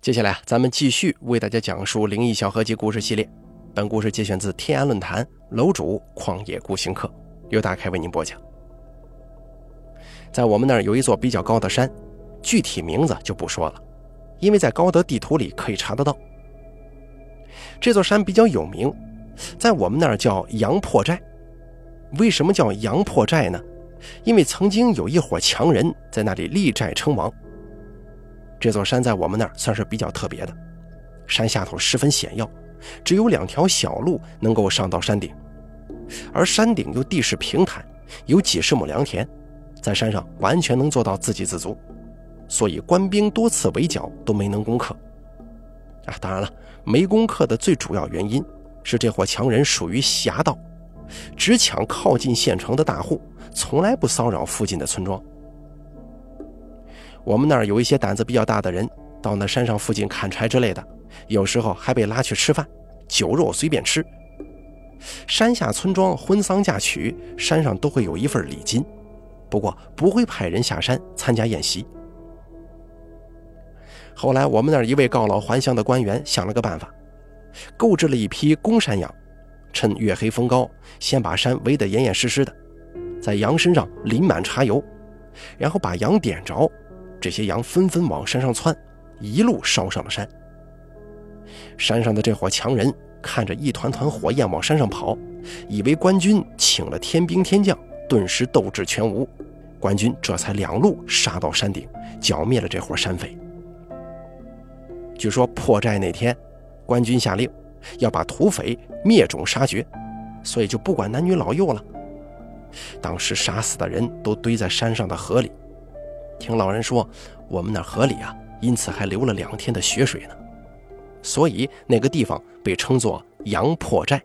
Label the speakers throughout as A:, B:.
A: 接下来啊，咱们继续为大家讲述灵异小合集故事系列。本故事节选自天涯论坛楼主旷野孤行客，由大开为您播讲。在我们那儿有一座比较高的山，具体名字就不说了，因为在高德地图里可以查得到。这座山比较有名，在我们那儿叫羊破寨。为什么叫羊破寨呢？因为曾经有一伙强人在那里立寨称王。这座山在我们那儿算是比较特别的，山下头十分险要，只有两条小路能够上到山顶，而山顶又地势平坦，有几十亩良田，在山上完全能做到自给自足，所以官兵多次围剿都没能攻克。啊，当然了，没攻克的最主要原因是这伙强人属于侠盗，只抢靠近县城的大户，从来不骚扰附近的村庄。我们那儿有一些胆子比较大的人，到那山上附近砍柴之类的，有时候还被拉去吃饭，酒肉随便吃。山下村庄婚丧嫁娶，山上都会有一份礼金，不过不会派人下山参加宴席。后来我们那儿一位告老还乡的官员想了个办法，购置了一批公山羊，趁月黑风高，先把山围得严严实实的，在羊身上淋满茶油，然后把羊点着。这些羊纷纷往山上窜，一路烧上了山。山上的这伙强人看着一团团火焰往山上跑，以为官军请了天兵天将，顿时斗志全无。官军这才两路杀到山顶，剿灭了这伙山匪。据说破寨那天，官军下令要把土匪灭种杀绝，所以就不管男女老幼了。当时杀死的人都堆在山上的河里。听老人说，我们那河里啊，因此还流了两天的血水呢，所以那个地方被称作杨破寨。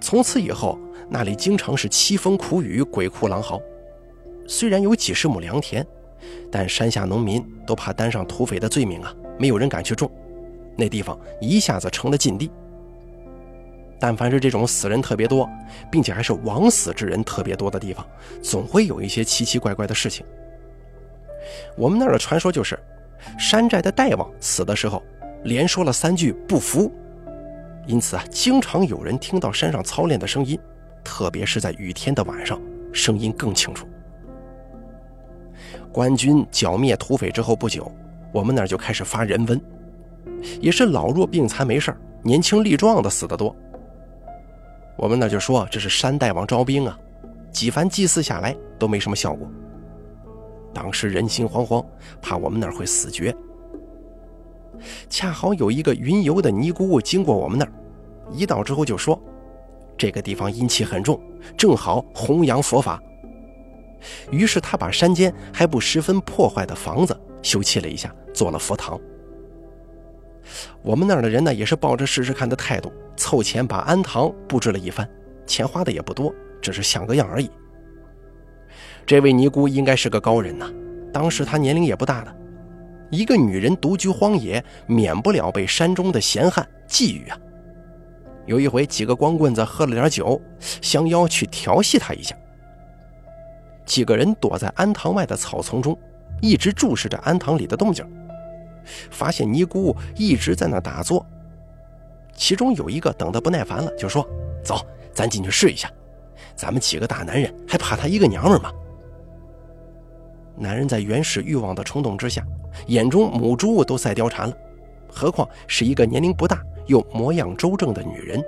A: 从此以后，那里经常是凄风苦雨、鬼哭狼嚎。虽然有几十亩良田，但山下农民都怕担上土匪的罪名啊，没有人敢去种，那地方一下子成了禁地。但凡是这种死人特别多，并且还是枉死之人特别多的地方，总会有一些奇奇怪怪的事情。我们那儿的传说就是，山寨的大王死的时候连说了三句不服，因此啊，经常有人听到山上操练的声音，特别是在雨天的晚上，声音更清楚。官军剿灭土匪之后不久，我们那儿就开始发人瘟，也是老弱病残没事年轻力壮的死得多。我们那就说这是山大王招兵啊，几番祭祀下来都没什么效果。当时人心惶惶，怕我们那儿会死绝。恰好有一个云游的尼姑经过我们那儿，一到之后就说，这个地方阴气很重，正好弘扬佛法。于是他把山间还不十分破坏的房子修葺了一下，做了佛堂。我们那儿的人呢，也是抱着试试看的态度，凑钱把庵堂布置了一番，钱花的也不多，只是像个样而已。这位尼姑应该是个高人呐，当时她年龄也不大的，一个女人独居荒野，免不了被山中的闲汉觊觎啊。有一回，几个光棍子喝了点酒，相邀去调戏她一下。几个人躲在庵堂外的草丛中，一直注视着庵堂里的动静。发现尼姑一直在那打坐，其中有一个等得不耐烦了，就说：“走，咱进去试一下。咱们几个大男人还怕她一个娘们吗？”男人在原始欲望的冲动之下，眼中母猪都赛貂蝉了，何况是一个年龄不大又模样周正的女人。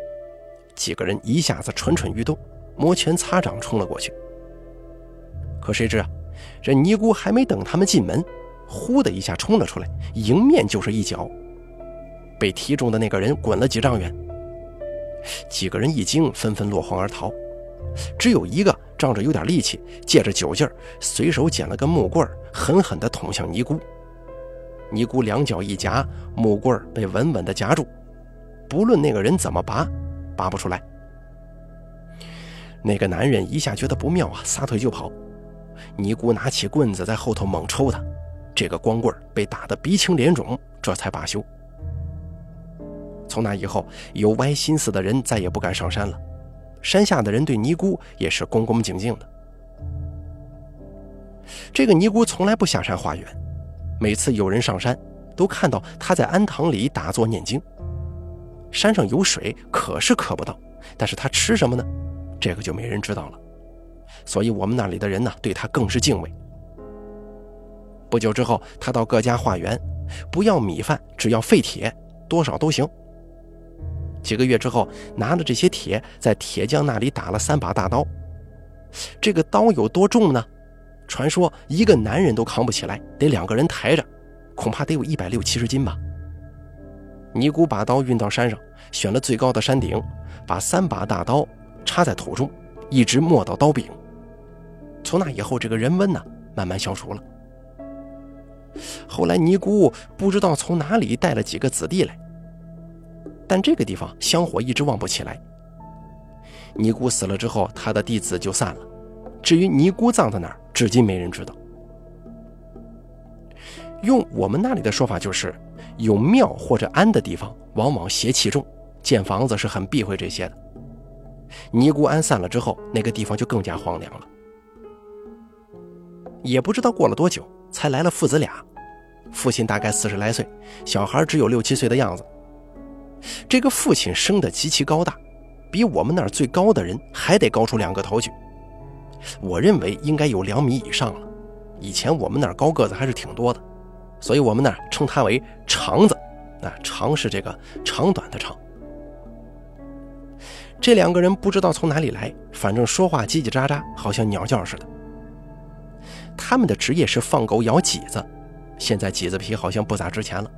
A: 几个人一下子蠢蠢欲动，摩拳擦掌冲了过去。可谁知啊，这尼姑还没等他们进门。呼的一下冲了出来，迎面就是一脚，被踢中的那个人滚了几丈远。几个人一惊，纷纷落荒而逃，只有一个仗着有点力气，借着酒劲儿，随手捡了根木棍狠狠地捅向尼姑。尼姑两脚一夹，木棍被稳稳地夹住，不论那个人怎么拔，拔不出来。那个男人一下觉得不妙啊，撒腿就跑。尼姑拿起棍子在后头猛抽他。这个光棍被打得鼻青脸肿，这才罢休。从那以后，有歪心思的人再也不敢上山了。山下的人对尼姑也是恭恭敬敬的。这个尼姑从来不下山化缘，每次有人上山，都看到她在庵堂里打坐念经。山上有水，可是渴不到，但是她吃什么呢？这个就没人知道了。所以我们那里的人呢，对她更是敬畏。不久之后，他到各家化缘，不要米饭，只要废铁，多少都行。几个月之后，拿着这些铁，在铁匠那里打了三把大刀。这个刀有多重呢？传说一个男人都扛不起来，得两个人抬着，恐怕得有一百六七十斤吧。尼姑把刀运到山上，选了最高的山顶，把三把大刀插在土中，一直磨到刀柄。从那以后，这个人瘟呢，慢慢消除了。后来尼姑不知道从哪里带了几个子弟来，但这个地方香火一直旺不起来。尼姑死了之后，他的弟子就散了。至于尼姑葬在哪儿，至今没人知道。用我们那里的说法，就是有庙或者庵的地方，往往邪气重，建房子是很避讳这些的。尼姑庵散了之后，那个地方就更加荒凉了。也不知道过了多久，才来了父子俩，父亲大概四十来岁，小孩只有六七岁的样子。这个父亲生得极其高大。比我们那儿最高的人还得高出两个头去，我认为应该有两米以上了。以前我们那儿高个子还是挺多的，所以我们那儿称他为长子。啊，长是这个长短的长。这两个人不知道从哪里来，反正说话叽叽喳喳，好像鸟叫似的。他们的职业是放狗咬麂子，现在麂子皮好像不咋值钱了，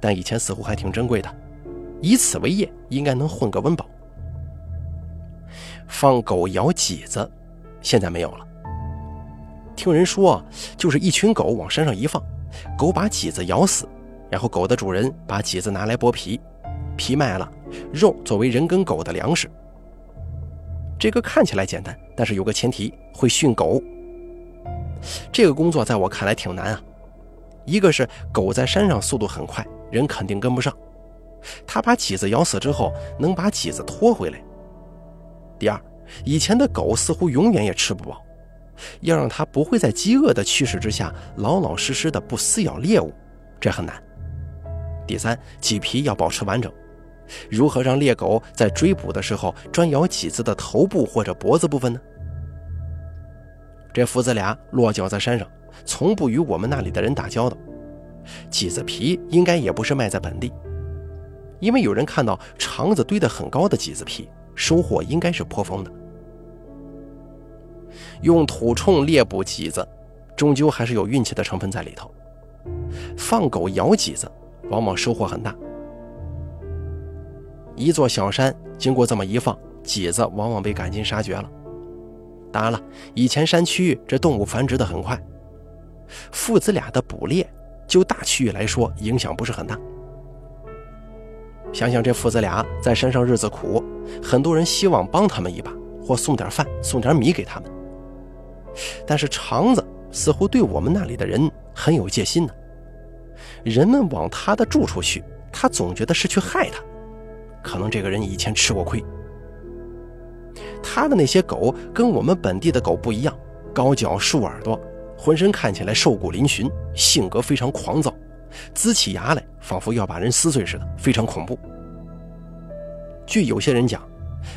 A: 但以前似乎还挺珍贵的，以此为业，应该能混个温饱。放狗咬麂子，现在没有了。听人说，就是一群狗往山上一放，狗把麂子咬死，然后狗的主人把麂子拿来剥皮，皮卖了，肉作为人跟狗的粮食。这个看起来简单，但是有个前提，会训狗。这个工作在我看来挺难啊。一个是狗在山上速度很快，人肯定跟不上。它把麂子咬死之后，能把麂子拖回来。第二，以前的狗似乎永远也吃不饱，要让它不会在饥饿的驱使之下老老实实的不撕咬猎物，这很难。第三，麂皮要保持完整，如何让猎狗在追捕的时候专咬麂子的头部或者脖子部分呢？这父子俩落脚在山上，从不与我们那里的人打交道，麂子皮应该也不是卖在本地，因为有人看到肠子堆得很高的麂子皮。收获应该是颇丰的。用土铳猎捕麂子，终究还是有运气的成分在里头。放狗咬麂子，往往收获很大。一座小山经过这么一放，麂子往往被赶尽杀绝了。当然了，以前山区这动物繁殖的很快，父子俩的捕猎，就大区域来说影响不是很大。想想这父子俩在山上日子苦，很多人希望帮他们一把，或送点饭、送点米给他们。但是肠子似乎对我们那里的人很有戒心呢。人们往他的住处去，他总觉得是去害他。可能这个人以前吃过亏。他的那些狗跟我们本地的狗不一样，高脚、竖耳朵，浑身看起来瘦骨嶙峋，性格非常狂躁。呲起牙来，仿佛要把人撕碎似的，非常恐怖。据有些人讲，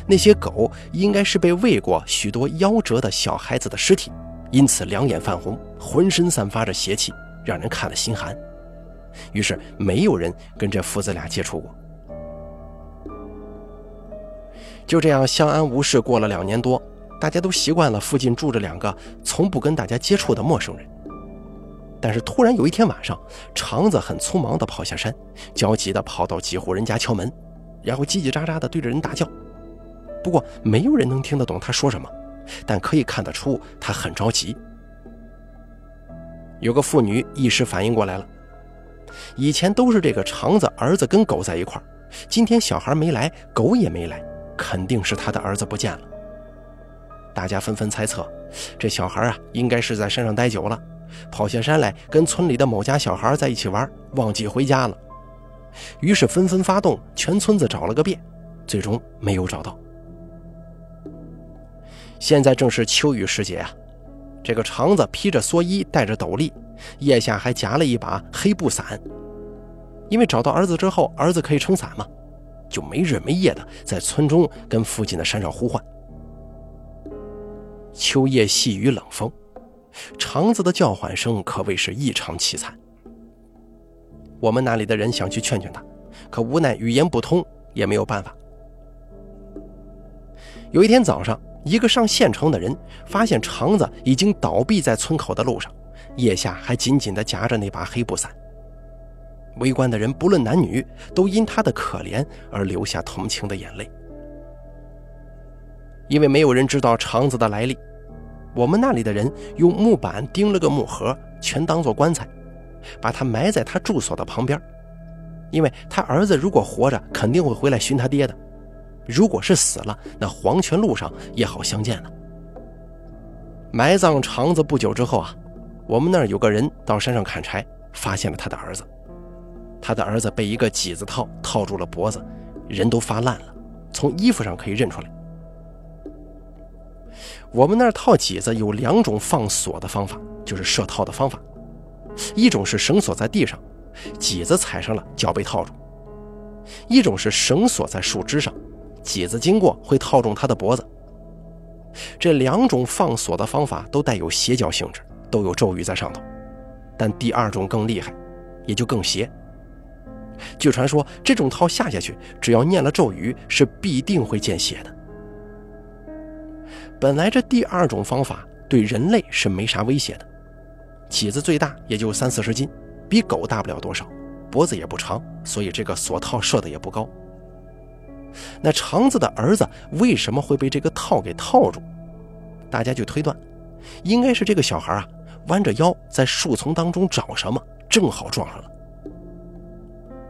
A: 那些狗应该是被喂过许多夭折的小孩子的尸体，因此两眼泛红，浑身散发着邪气，让人看了心寒。于是没有人跟这父子俩接触过。就这样相安无事过了两年多，大家都习惯了附近住着两个从不跟大家接触的陌生人。但是突然有一天晚上，肠子很匆忙地跑下山，焦急地跑到几户人家敲门，然后叽叽喳喳地对着人大叫。不过没有人能听得懂他说什么，但可以看得出他很着急。有个妇女一时反应过来了，以前都是这个肠子儿子跟狗在一块儿，今天小孩没来，狗也没来，肯定是他的儿子不见了。大家纷纷猜测，这小孩啊，应该是在山上待久了。跑下山来，跟村里的某家小孩在一起玩，忘记回家了。于是纷纷发动，全村子找了个遍，最终没有找到。现在正是秋雨时节啊，这个肠子披着蓑衣，戴着斗笠，腋下还夹了一把黑布伞。因为找到儿子之后，儿子可以撑伞嘛，就没日没夜的在村中跟附近的山上呼唤。秋夜细雨冷风，肠子的叫唤声可谓是异常凄惨。我们那里的人想去劝劝他，可无奈语言不通，也没有办法。有一天早上，一个上县城的人发现肠子已经倒闭在村口的路上，腋下还紧紧地夹着那把黑布伞。围观的人不论男女，都因他的可怜而流下同情的眼泪。因为没有人知道肠子的来历，我们那里的人用木板钉了个木盒，全当做棺材，把他埋在他住所的旁边。因为他儿子如果活着，肯定会回来寻他爹的；如果是死了，那黄泉路上也好相见了。埋葬肠子不久之后啊，我们那儿有个人到山上砍柴，发现了他的儿子。他的儿子被一个麂子套套住了脖子，人都发烂了，从衣服上可以认出来。我们那儿套脊子有两种放锁的方法，就是设套的方法，一种是绳索在地上，脊子踩上了脚被套住；一种是绳索在树枝上，脊子经过会套中他的脖子。这两种放锁的方法都带有邪教性质，都有咒语在上头，但第二种更厉害，也就更邪。据传说，这种套下下去，只要念了咒语，是必定会见血的。本来这第二种方法对人类是没啥威胁的，起子最大也就三四十斤，比狗大不了多少，脖子也不长，所以这个锁套设的也不高。那肠子的儿子为什么会被这个套给套住？大家就推断，应该是这个小孩啊，弯着腰在树丛当中找什么，正好撞上了。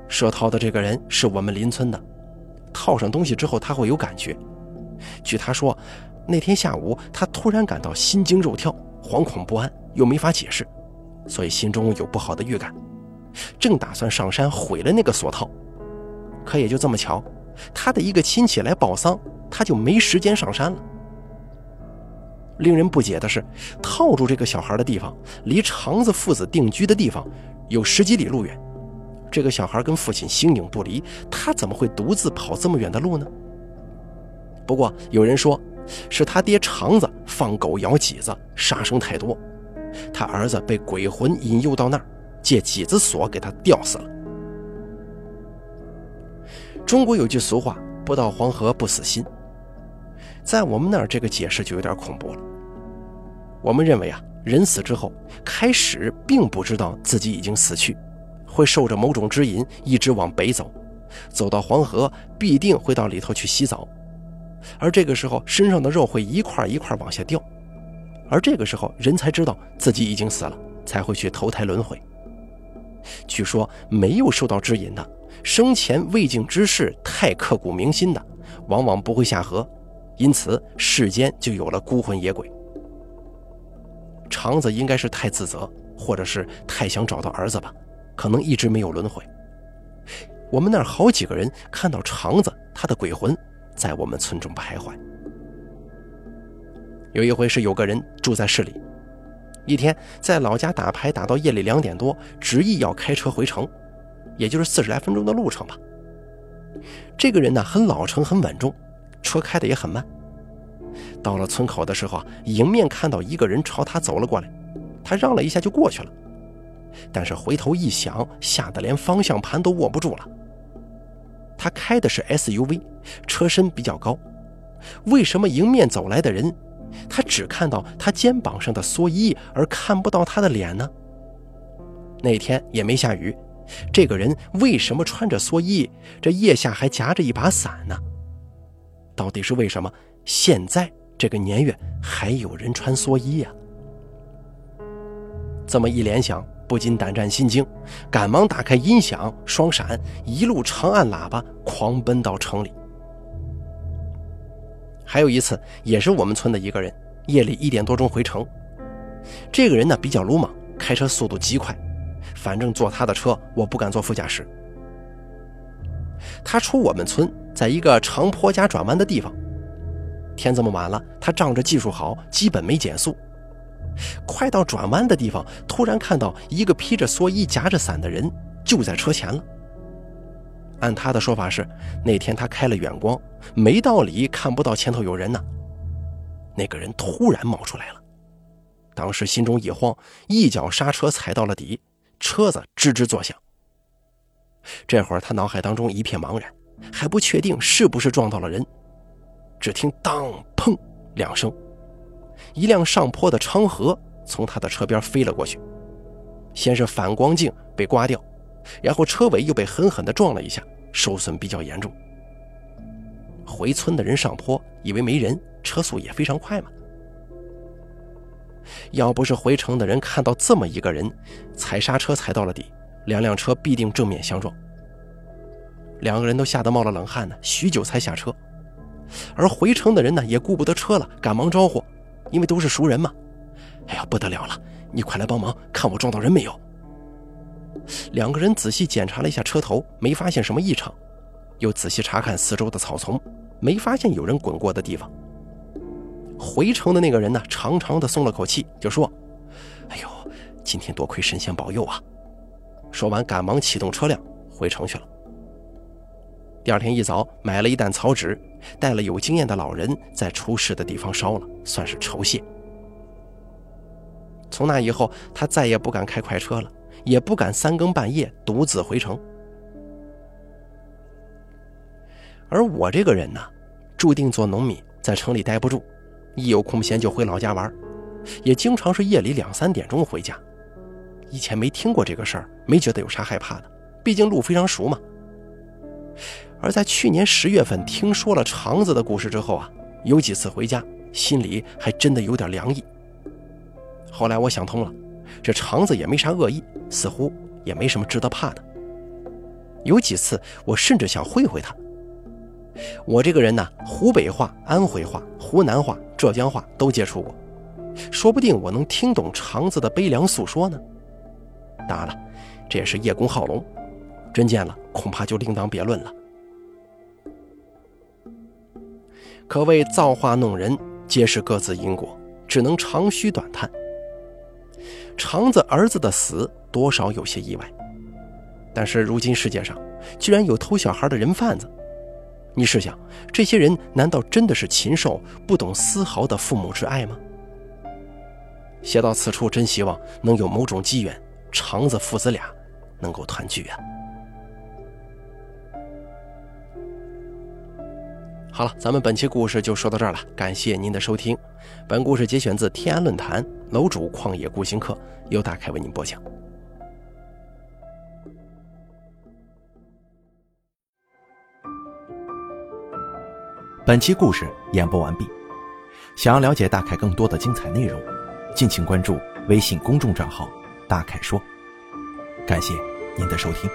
A: 设套的这个人是我们邻村的，套上东西之后他会有感觉。据他说，那天下午他突然感到心惊肉跳、惶恐不安，又没法解释，所以心中有不好的预感，正打算上山毁了那个锁套。可也就这么巧，他的一个亲戚来报丧，他就没时间上山了。令人不解的是，套住这个小孩的地方离肠子父子定居的地方有十几里路远。这个小孩跟父亲形影不离，他怎么会独自跑这么远的路呢？不过有人说，是他爹肠子放狗咬麂子，杀生太多，他儿子被鬼魂引诱到那儿，借麂子锁给他吊死了。中国有句俗话：“不到黄河不死心。”在我们那儿，这个解释就有点恐怖了。我们认为啊，人死之后，开始并不知道自己已经死去。会受着某种指引，一直往北走，走到黄河，必定会到里头去洗澡，而这个时候身上的肉会一块一块往下掉，而这个时候人才知道自己已经死了，才会去投胎轮回。据说没有受到指引的，生前未竟之事太刻骨铭心的，往往不会下河，因此世间就有了孤魂野鬼。肠子应该是太自责，或者是太想找到儿子吧。可能一直没有轮回。我们那儿好几个人看到肠子，他的鬼魂在我们村中徘徊。有一回是有个人住在市里，一天在老家打牌打到夜里两点多，执意要开车回城，也就是四十来分钟的路程吧。这个人呢很老成，很稳重，车开的也很慢。到了村口的时候啊，迎面看到一个人朝他走了过来，他让了一下就过去了。但是回头一想，吓得连方向盘都握不住了。他开的是 SUV，车身比较高。为什么迎面走来的人，他只看到他肩膀上的蓑衣，而看不到他的脸呢？那天也没下雨，这个人为什么穿着蓑衣，这腋下还夹着一把伞呢？到底是为什么？现在这个年月还有人穿蓑衣呀？这么一联想。不禁胆战心惊，赶忙打开音响，双闪，一路长按喇叭，狂奔到城里。还有一次，也是我们村的一个人，夜里一点多钟回城。这个人呢比较鲁莽，开车速度极快，反正坐他的车，我不敢坐副驾驶。他出我们村，在一个长坡加转弯的地方。天这么晚了，他仗着技术好，基本没减速。快到转弯的地方，突然看到一个披着蓑衣、夹着伞的人就在车前了。按他的说法是，那天他开了远光，没道理看不到前头有人呢。那个人突然冒出来了，当时心中一慌，一脚刹车踩到了底，车子吱吱作响。这会儿他脑海当中一片茫然，还不确定是不是撞到了人。只听当砰两声，一辆上坡的昌河从他的车边飞了过去，先是反光镜被刮掉，然后车尾又被狠狠地撞了一下，受损比较严重。回村的人上坡以为没人，车速也非常快嘛。要不是回城的人看到这么一个人踩刹车踩到了底，两辆车必定正面相撞。两个人都吓得冒了冷汗呢，许久才下车。而回城的人呢，也顾不得车了，赶忙招呼，因为都是熟人嘛。哎呀，不得了了，你快来帮忙，看我撞到人没有？两个人仔细检查了一下车头，没发现什么异常，又仔细查看四周的草丛，没发现有人滚过的地方。回城的那个人呢，长长的松了口气，就说：“哎呦，今天多亏神仙保佑啊！”说完，赶忙启动车辆回城去了。第二天一早，买了一担草纸，带了有经验的老人在出事的地方烧了，算是酬谢。从那以后，他再也不敢开快车了，也不敢三更半夜独自回城。而我这个人呢，注定做农民，在城里待不住，一有空闲就回老家玩，也经常是夜里两三点钟回家。以前没听过这个事儿，没觉得有啥害怕的，毕竟路非常熟嘛。而在去年十月份听说了肠子的故事之后啊，有几次回家，心里还真的有点凉意。后来我想通了，这肠子也没啥恶意，似乎也没什么值得怕的。有几次我甚至想会会他。我这个人呢，湖北话、安徽话、湖南话、浙江话都接触过，说不定我能听懂肠子的悲凉诉说呢。当然了，这也是叶公好龙，真见了恐怕就另当别论了。可谓造化弄人，皆是各自因果，只能长吁短叹。肠子儿子的死，多少有些意外。但是如今世界上，居然有偷小孩的人贩子。你试想，这些人难道真的是禽兽，不懂丝毫的父母之爱吗？写到此处，真希望能有某种机缘，肠子父子俩能够团聚啊！好了，咱们本期故事就说到这儿了，感谢您的收听。本故事节选自天安论坛楼主旷野孤行客，由大凯为您播讲。
B: 本期故事演播完毕，想要了解大凯更多的精彩内容，敬请关注微信公众账号“大凯说”。感谢您的收听。